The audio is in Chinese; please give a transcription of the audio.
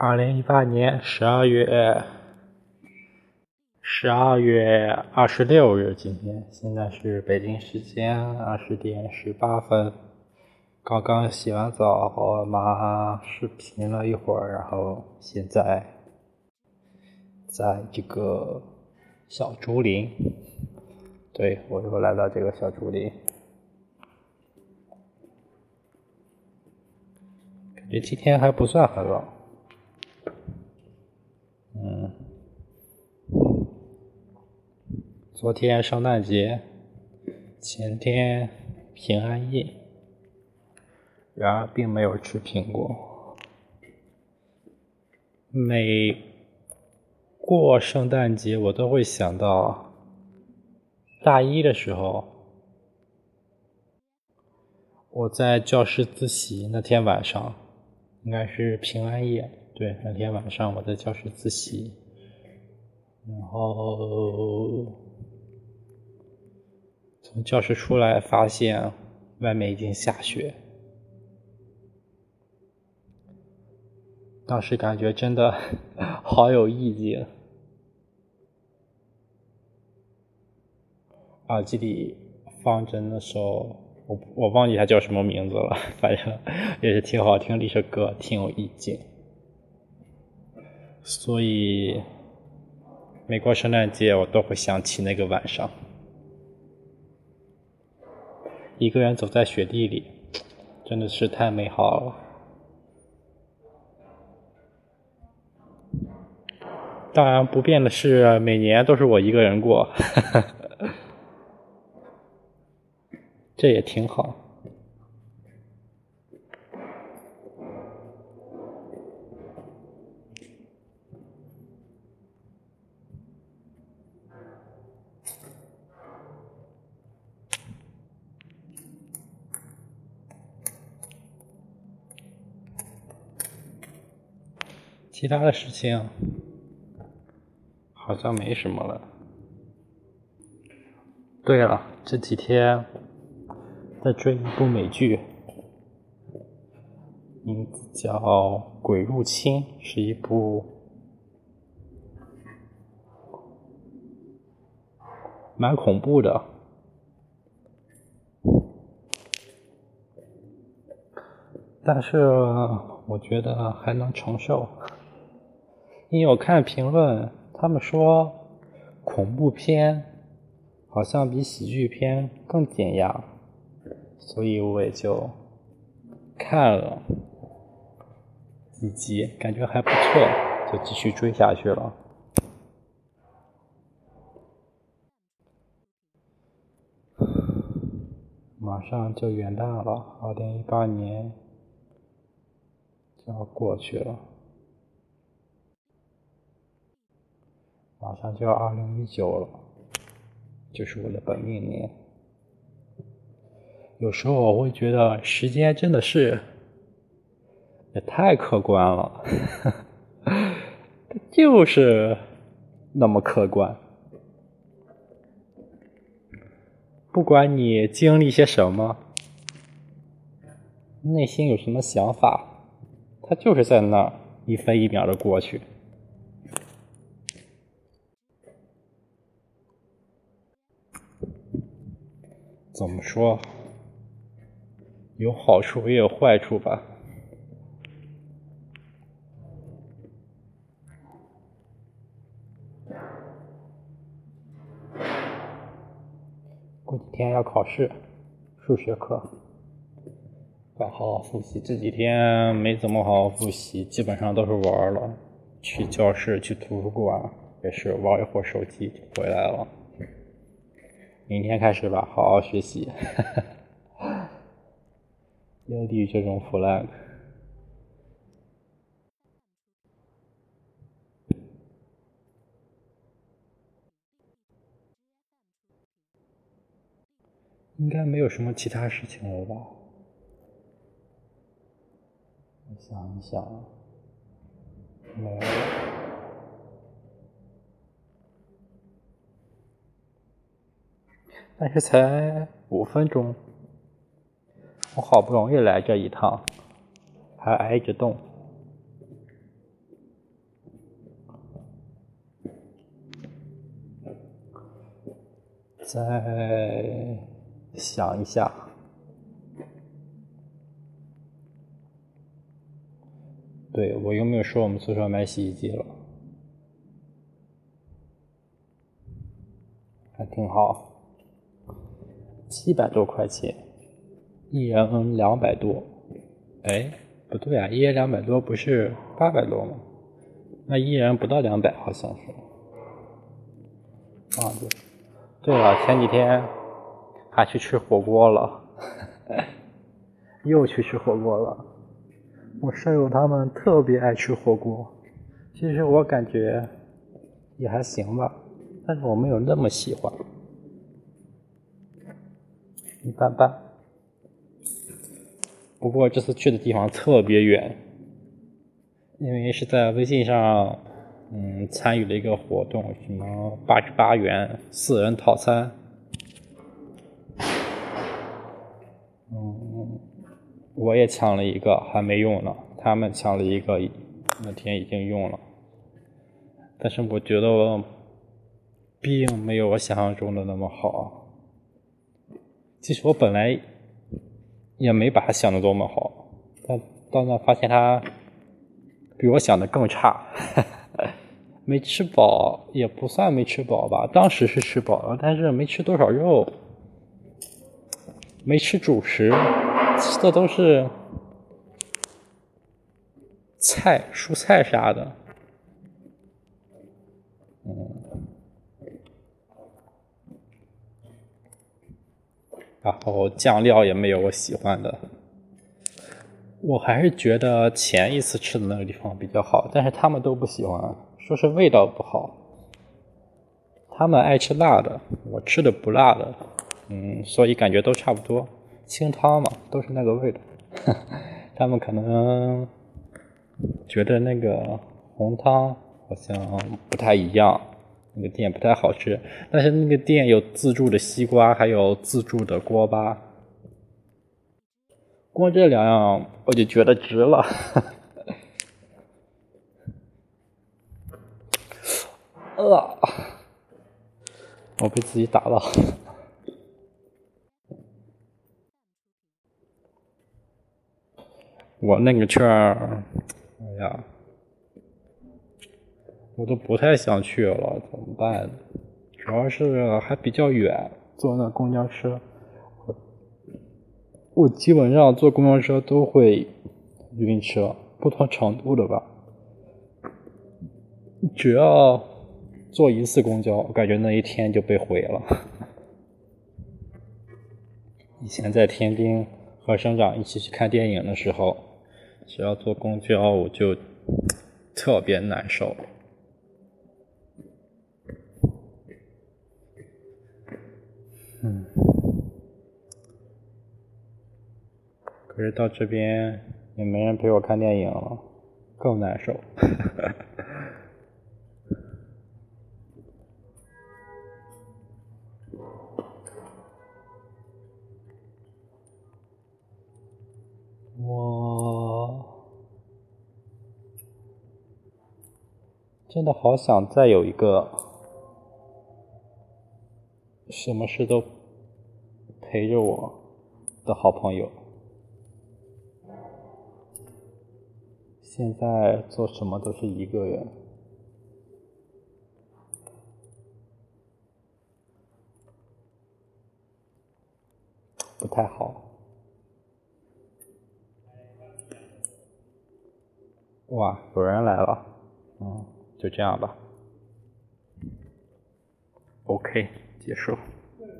二零一八年十二月十二月二十六日，今天现在是北京时间二十点十八分。刚刚洗完澡和我妈视频了一会儿，然后现在在这个小竹林，对我又来到这个小竹林，感觉今天还不算很冷。嗯，昨天圣诞节，前天平安夜，然而并没有吃苹果。每过圣诞节，我都会想到大一的时候，我在教室自习那天晚上，应该是平安夜。对，那天晚上我在教室自习，然后从教室出来，发现外面已经下雪。当时感觉真的 好有意境，耳机里放着那首我我忘记它叫什么名字了，反正也是挺好听的一首歌，挺有意境。所以，每过圣诞节，我都会想起那个晚上，一个人走在雪地里，真的是太美好了。当然，不变的是，每年都是我一个人过，这也挺好。其他的事情好像没什么了。对了，这几天在追一部美剧，名字叫《鬼入侵》，是一部蛮恐怖的，但是我觉得还能承受。因为我看评论，他们说恐怖片好像比喜剧片更减压，所以我也就看了几集，感觉还不错，就继续追下去了。马上就元旦了，二零一八年就要过去了。马上就要二零一九了，就是我的本命年。有时候我会觉得时间真的是也太客观了，就是那么客观。不管你经历些什么，内心有什么想法，它就是在那儿一分一秒的过去。怎么说？有好处也有坏处吧。过几天要考试，数学课，要好好复习。这几天没怎么好好复习，基本上都是玩了。去教室、去图书馆也是玩一会儿手机就回来了。明天开始吧，好好学习，要立这种 flag。应该没有什么其他事情了吧？我想一想，没有。但是才五分钟我好不容易来这一趟还挨着冻。再想一下对我又没有说我们宿舍买洗衣机了还挺好。七百多块钱，一人两百多。哎，不对啊，一人两百多不是八百多吗？那一人不到两百，好像是。啊对，对了，前几天还去吃火锅了，又去吃火锅了。我舍友他们特别爱吃火锅，其实我感觉也还行吧。但是我没有那么喜欢，一般般。不过这次去的地方特别远，因为是在微信上，嗯，参与了一个活动，什么八十八元四人套餐，嗯，我也抢了一个，还没用呢。他们抢了一个，那天已经用了，但是我觉得我。并没有我想象中的那么好。其实我本来也没把他想的多么好，但到那发现他比我想的更差。没吃饱也不算没吃饱吧，当时是吃饱了，但是没吃多少肉，没吃主食，吃的都是菜、蔬菜啥的。然后酱料也没有我喜欢的，我还是觉得前一次吃的那个地方比较好，但是他们都不喜欢，说是味道不好。他们爱吃辣的，我吃的不辣的，嗯，所以感觉都差不多，清汤嘛，都是那个味道。他们可能觉得那个红汤好像不太一样。那个店不太好吃，但是那个店有自助的西瓜，还有自助的锅巴，光这两样我就觉得值了。呃，我被自己打了。我那个券儿，哎呀。我都不太想去了，怎么办？主要是还比较远，坐那公交车，我基本上坐公交车都会晕车，不同程度的吧。只要坐一次公交，我感觉那一天就被毁了。以前在天津和省长一起去看电影的时候，只要坐公交，我就特别难受。嗯，可是到这边也没人陪我看电影了，更难受。我真的好想再有一个。什么事都陪着我的好朋友，现在做什么都是一个人，不太好。哇，有人来了，嗯，就这样吧，OK。结束。